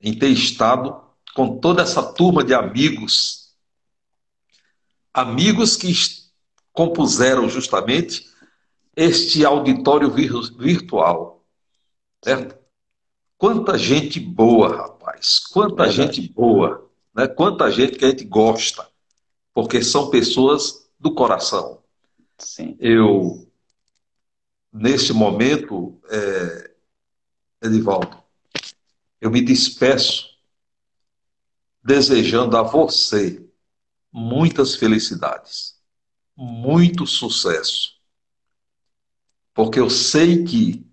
em ter estado com toda essa turma de amigos, amigos que compuseram justamente este auditório virtual, certo? Quanta gente boa, rapaz, quanta gente boa, né? Quanta gente que a gente gosta, porque são pessoas do coração. Sim. Eu, nesse momento, é, Edivaldo, eu me despeço desejando a você muitas felicidades, muito sucesso, porque eu sei que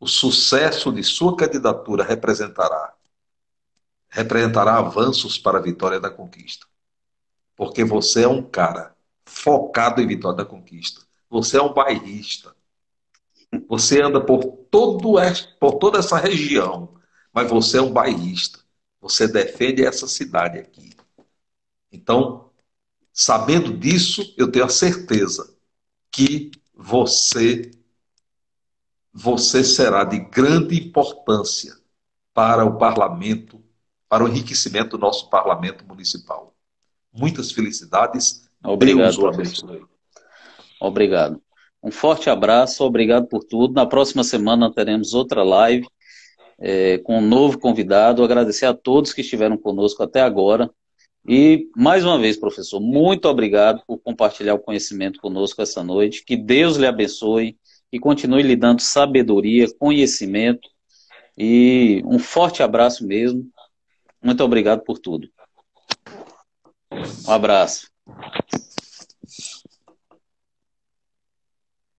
o sucesso de sua candidatura representará representará avanços para a vitória da conquista. Porque você é um cara focado em vitória da conquista. Você é um bairrista. Você anda por, todo, por toda essa região, mas você é um bairrista. Você defende essa cidade aqui. Então, sabendo disso, eu tenho a certeza que você você será de grande importância para o parlamento, para o enriquecimento do nosso parlamento municipal. Muitas felicidades. Obrigado, Deus o abençoe. Obrigado. Um forte abraço, obrigado por tudo. Na próxima semana teremos outra live é, com um novo convidado. Agradecer a todos que estiveram conosco até agora. E, mais uma vez, professor, muito obrigado por compartilhar o conhecimento conosco essa noite. Que Deus lhe abençoe e continue lhe dando sabedoria, conhecimento. E um forte abraço mesmo. Muito obrigado por tudo. Um abraço.